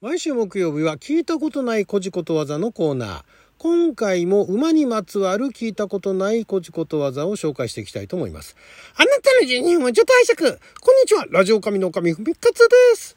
毎週木曜日は聞いたことないこじことわざのコーナー。今回も馬にまつわる聞いたことないこじことわざを紹介していきたいと思います。あなたの12分はちょっと拝借。こんにちは。ラジオ神の神ふみかつです。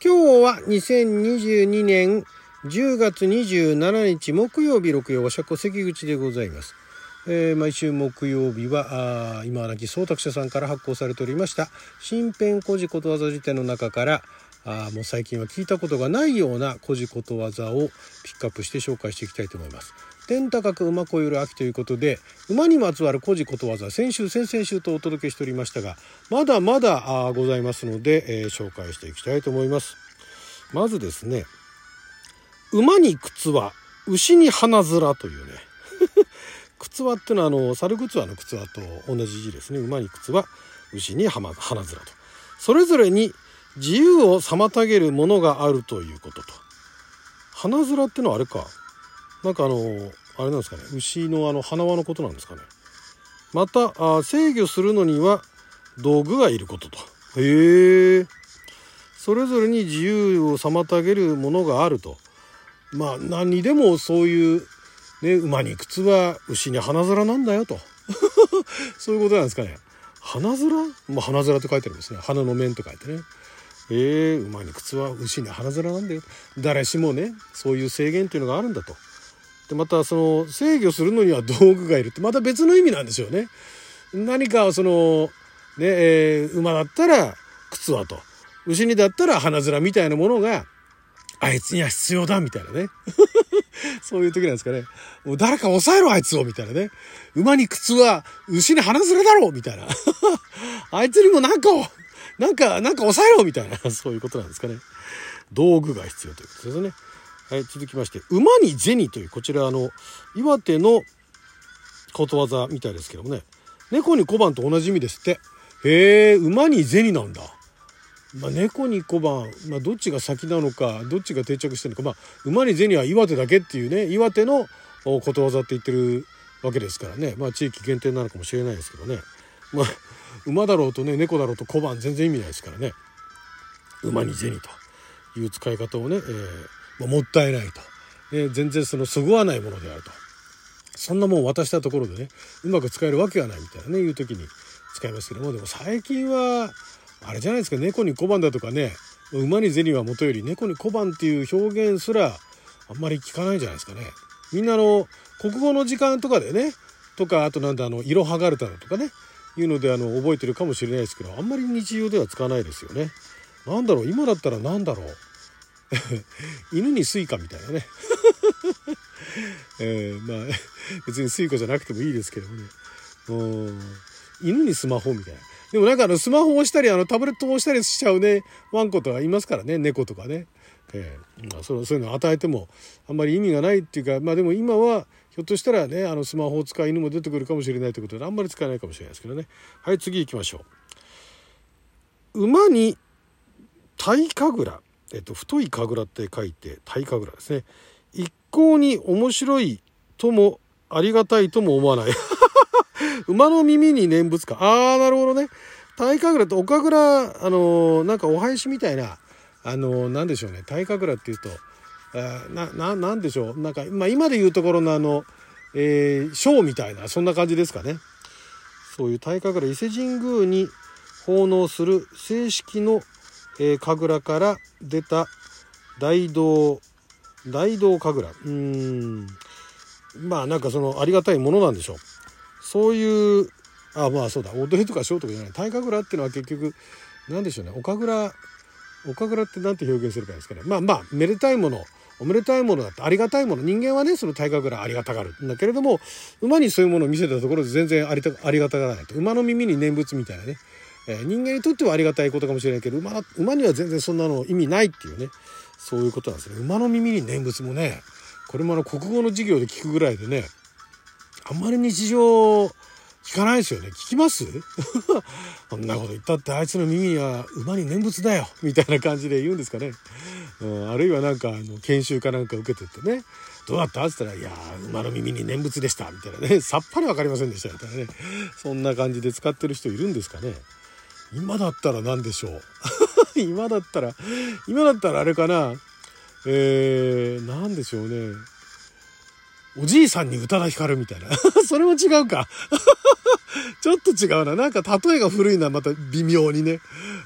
今日は2022年10月27日木曜日六曜和釈関口でございます。えー毎週木曜日はあ今亡き総託者さんから発行されておりました新編古事ことわざ辞典の中からあもう最近は聞いたことがないような古事ことわざをピックアップして紹介していきたいと思います。天高く馬こよる秋ということで馬にまつわる古事ことわざ先週先々週とお届けしておりましたがまだまだございますので、えー紹介していきたいと思います。まずですね馬に靴は牛に花面というね靴輪っていうのはあの猿靴輪の靴輪と同じ字ですね。馬に靴は牛に花花面と。それぞれに自由を妨げるものがあるということと。花面ってのはあれか。なんかあのあれなんですかね。牛のあの花輪のことなんですかね。またあ制御するのには道具がいることと。へえ。それぞれに自由を妨げるものがあると。まあ何にでもそういうね、馬に靴は牛に花面なんだよと。そういうことなんですかね。花面まあ花面って書いてあるんですね。花の面と書いてね。えー、馬に靴は牛に花面なんだよ誰しもねそういう制限っていうのがあるんだと。でまたその制御するのには道具がいるってまた別の意味なんですよね。何かそのね、えー馬だったら靴はと。牛にだったら花面みたいなものがあいつには必要だみたいなね そういう時なんですかね。もう誰か抑えろあいつをみたいなね。馬に靴は牛に鼻面だろみたいな。あいつにもなんかを、なんか、なんか抑えろみたいな、そういうことなんですかね。道具が必要ということですね。はい、続きまして、馬に銭という、こちらあの、岩手のことわざみたいですけどもね。猫に小判と同じ意味ですって。へえ、馬に銭なんだ。まあ、猫に小判、まあ、どっちが先なのかどっちが定着してるのか、まあ、馬に銭は岩手だけっていうね岩手のことわざって言ってるわけですからね、まあ、地域限定なのかもしれないですけどね、まあ、馬だろうとね猫だろうと小判全然意味ないですからね。馬に銭という使い方をね、えーまあ、もったいないと、ね、全然そのそぐわないものであると。そんなもん渡したところでねうまく使えるわけがないみたいなねいう時に使いますけども。でも最近はあれじゃないですか猫に小判だとかね馬に銭はもとより猫に小判っていう表現すらあんまり聞かないんじゃないですかね。みんなあの国語の時間とかでねとかあとなんだあの色はがれたのとかねいうのであの覚えてるかもしれないですけどあんまり日常では使わないですよね。なんだろう今だったらなんだろう 犬にスイカみたいなね。えー、まあ別にスイカじゃなくてもいいですけどもね。うん犬にスマホみたいな。でもなんかあのスマホを押したりあのタブレットを押したりしちゃうねワンコとかいますからね猫とかね、えーまあ、そうそういうのを与えてもあんまり意味がないっていうかまあでも今はひょっとしたらねあのスマホを使う犬も出てくるかもしれないということであんまり使えないかもしれないですけどね。はい次行きましょう。馬に体神楽えっと太い神楽って書いて体神楽ですね。一向に面白いともありがたいとも思わない。馬の耳に念仏か。ああ、なるほどね。大神楽って、お神楽、あのーなんかお囃子みたいな、あのーなんでしょうね。大神楽っていうと、あな、な、なんでしょう。なんか、まあ今で言うところのあの、えー、ショーみたいな、そんな感じですかね。そういう大神楽、伊勢神宮に奉納する正式の、えー、神楽から出た大道、大道神楽。うん。まあなんかそのありがたいものなんでしょう。そういうあまあそうだ。踊りとかショーとかじゃない。大神楽っていうのは結局何でしょうね。お神楽お神楽って何て表現するかですかね。まあまあめでたいもの。おめでたいものだってありがたいもの。人間はねその大神楽ありがたがる。んだけれども馬にそういうものを見せたところで全然ありたありがたがらないと。馬の耳に念仏みたいなね、えー人間にとってはありがたいことかもしれないけど馬馬には全然そんなの意味ないっていうね。そういうことなんですね。馬の耳に念仏もねこれもあの国語の授業で聞くぐらいでねあんまり日常聞かないですよね。聞きます？そんなこと言ったってあいつの耳には馬に念仏だよみたいな感じで言うんですかね。うん、あるいはなんかあの研修かなんか受けてってねどうだった？って言ったら、いや馬の耳に念仏でした。みたいなね。さっぱりわかりませんでした。みたいなね。そんな感じで使ってる人いるんですかね。今だったら何でしょう？今だったら、今だったらあれかな？えー、何でしょうね。おじいさんに宇多田ヒカルみたいな。それも違うか。ちょっと違うな。なんか例えが古いな、また微妙にね。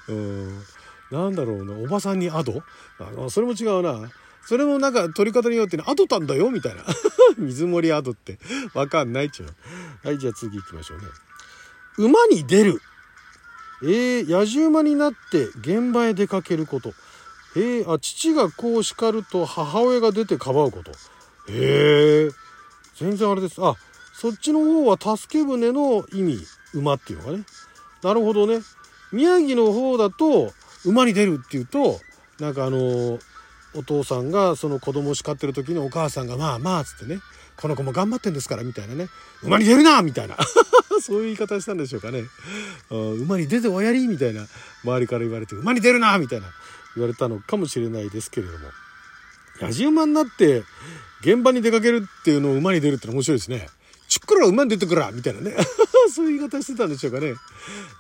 うん。なんだろうな。おばさんにアド？あのそれも違うな。それもなんか取り方によってね、アドたんだよみたいな。水森アドってわかんないっちゅう。はい、じゃあ次行きましょうね。馬に出る。えー、野じ馬になって現場へ出かけること。えー、あ、父がこう叱ると母親が出てかばうこと。へえ全然あれです。あ、そっちの方は助け舟の意味、馬っていうのがね。なるほどね。宮城の方だと、馬に出るっていうと、なんかあのお父さんがその子供を叱ってる時にお母さんが、まあまあ、っつってね、この子も頑張ってんですから、みたいなね。馬に出るなみたいな。そういう言い方したんでしょうかね。馬に出ておやりみたいな、周りから言われて、馬に出るなみたいな言われたのかもしれないですけれども。やじ馬になって、現場に出かけるっていうのを馬に出るっての面白いですね。ちっくら馬に出てくらみたいなね。そういう言い方してたんでしょうかね。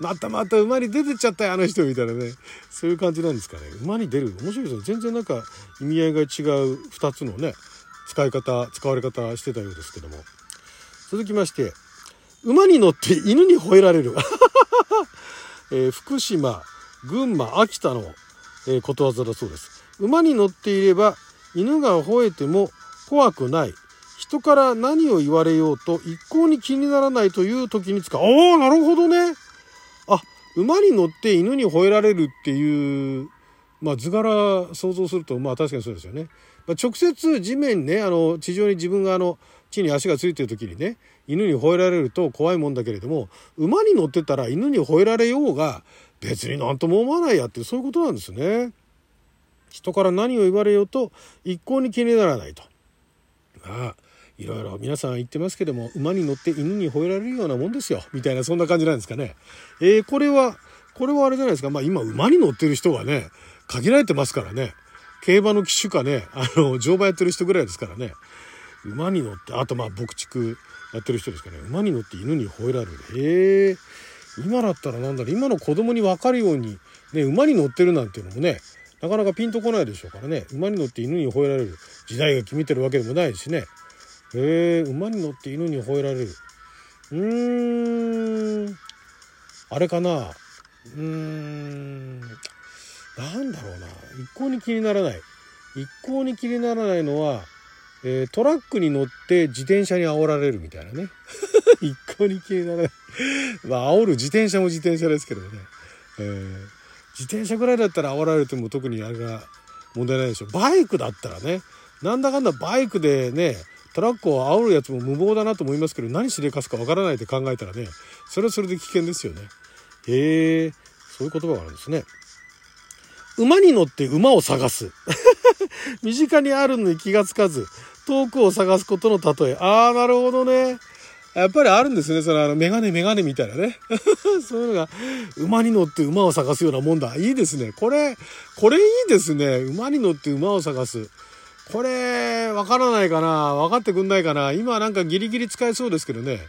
またまた馬に出てっちゃったよ、あの人みたいなね。そういう感じなんですかね。馬に出る。面白いですね。全然なんか意味合いが違う2つのね、使い方、使われ方してたようですけども。続きまして、馬に乗って犬に吠えられる。えー、福島、群馬、秋田の、えー、ことわざだそうです。馬に乗っていれば犬が吠えても怖くない。人から何を言われようと一向に気にならないという時に使う。ああ、なるほどね。あ、馬に乗って犬に吠えられるっていう、まあ図柄想像すると、まあ確かにそうですよね。まあ、直接地面ね、あの、地上に自分があの、地に足がついてる時にね、犬に吠えられると怖いもんだけれども、馬に乗ってたら犬に吠えられようが、別になんとも思わないやって、そういうことなんですね。人から何を言われようと一向に気にならないと。まあいろいろ皆さん言ってますけども馬に乗って犬に吠えられるようなもんですよ。みたいなそんな感じなんですかね。えー、これはこれはあれじゃないですか。まあ今馬に乗ってる人がね限られてますからね。競馬の騎手かねあの乗馬やってる人ぐらいですからね。馬に乗ってあとまあ牧畜やってる人ですかね。馬に乗って犬に吠えられる。へえ今だったらなんだろう。今の子供に分かるように、ね、馬に乗ってるなんていうのもねなかなかピンとこないでしょうからね。馬に乗って犬に吠えられる。時代が決めてるわけでもないしね。へえ馬に乗って犬に吠えられる。うーん。あれかな。うーん。なんだろうな。一向に気にならない。一向に気にならないのは、えー、トラックに乗って自転車に煽られるみたいなね。一向に気にならない。まあ煽る自転車も自転車ですけどね、えー。自転車ぐらいだったら煽られても特にあれが問題ないでしょ。バイクだったらね。なんだかんだバイクでねトラックを煽るやつも無謀だなと思いますけど何しでかすかわからないって考えたらねそれはそれで危険ですよね。へえ。そういう言葉があるんですね。馬に乗って馬を探す。身近にあるのに気がつかず遠くを探すことの例え。ああなるほどね。やっぱりあるんですね。そのあの、メガネメガネみたいなね。そういうのが、馬に乗って馬を探すようなもんだ。いいですね。これ、これいいですね。馬に乗って馬を探す。これ、わからないかな分かってくんないかな今なんかギリギリ使えそうですけどね。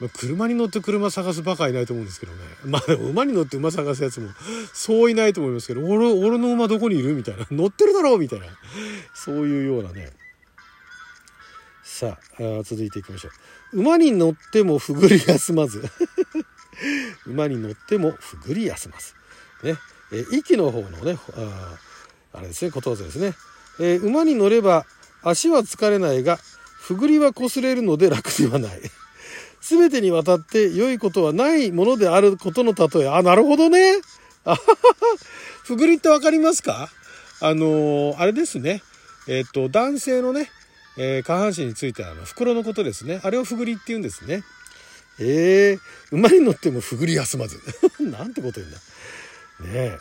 ま、車に乗って車探すバカいないと思うんですけどね。まあ、馬に乗って馬探すやつも、そういないと思いますけど、俺、俺の馬どこにいる？みたいな。乗ってるだろう？みたいな。そういうようなね。さあ続いていきましょう。馬に乗ってもふぐり休まず。馬に乗ってもふぐり休まずね。え息の方のねああれですねことわざですね、えー、馬に乗れば足は疲れないがふぐりは擦れるので楽ではない。全てにわたって良いことはないものであることの例え。あなるほどね。あははふぐりって分かりますか？あのー、あれですね。えっ、ー、と男性のねえー、下半身についてあの袋のことですね。あれをふぐりって言うんですね。えー、馬に乗ってもふぐり休まず。なんてこと言うんだ。ね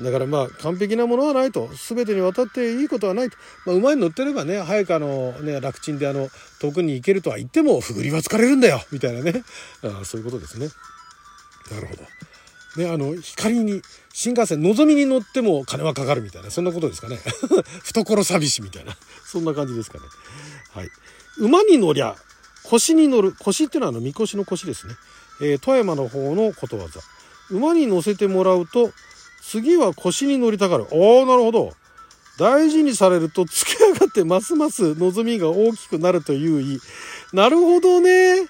え。だからまあ完璧なものはないと。全てにわたっていいことはないと、まあ、馬に乗ってればね早くあのね楽ちんであの遠くに行けるとは言ってもふぐりは疲れるんだよ。みたいなね。あそういうことですね。なるほど。ね、あの、光に、新幹線、のぞみに乗っても金はかかるみたいな、そんなことですかね。懐寂しみたいな、そんな感じですかね。はい。馬に乗りゃ、腰に乗る。腰っていうのはあの、みこしの腰ですね。えー、富山の方のことわざ。馬に乗せてもらうと、次は腰に乗りたがる。おー、なるほど。大事にされると、突き上がってますます望みが大きくなるという意。なるほどね。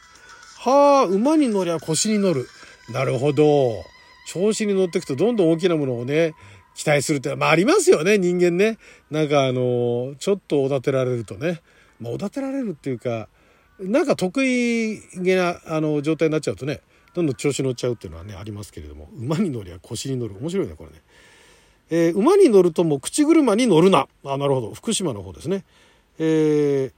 はあ、馬に乗りゃ腰に乗る。なるほど。調子に乗っていくとどんどん大きなものをね、期待するって、まあありますよね、人間ね。なんかあの、ちょっとおだてられるとね。まあおだてられるっていうか、なんか得意げなあの状態になっちゃうとね、どんどん調子乗っちゃうっていうのはね、ありますけれども、馬に乗りゃ腰に乗る。面白いね、これね。えー、馬に乗るとも口車に乗るな。あ、なるほど。福島の方ですね。えー、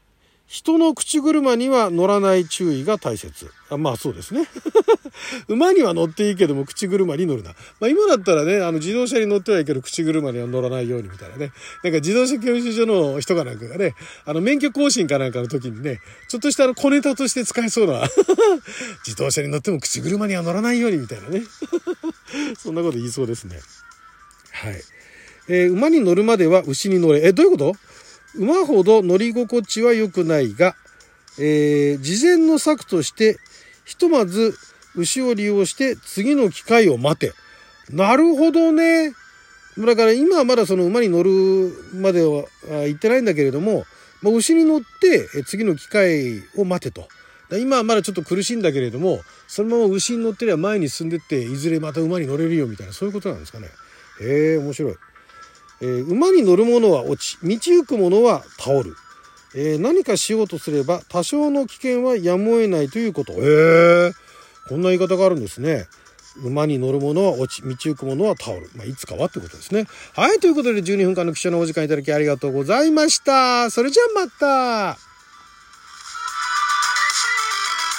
人の口車には乗らない注意が大切。あまあそうですね。馬には乗っていいけども口車に乗るな。まあ今だったらね、あの自動車に乗ってはいいけど口車には乗らないようにみたいなね。なんか自動車教習所の人かなんかがね、あの免許更新かなんかの時にね、ちょっとしたあの小ネタとして使えそうな 自動車に乗っても口車には乗らないようにみたいなね。そんなこと言いそうですね。はい。えー、馬に乗るまでは牛に乗れ。え、どういうこと？馬ほど乗り心地は良くないが、えー、事前の策として、ひとまず牛を利用して次の機会を待て。なるほどね。だから今はまだその馬に乗るまでは行ってないんだけれども、まあ、牛に乗って次の機会を待てと。今はまだちょっと苦しいんだけれども、そのまま牛に乗ってりゃ前に進んでって、いずれまた馬に乗れるよみたいな、そういうことなんですかね。へえ、面白い。えー、馬に乗る者は落ち、道行く者は倒る。えー、何かしようとすれば多少の危険はやむを得ないということ。へえ、こんな言い方があるんですね。馬に乗る者は落ち、道行く者は倒る。まあ、いつかはってことですね。はい、ということで12分間の貴重なお時間いただきありがとうございました。それじゃあまた。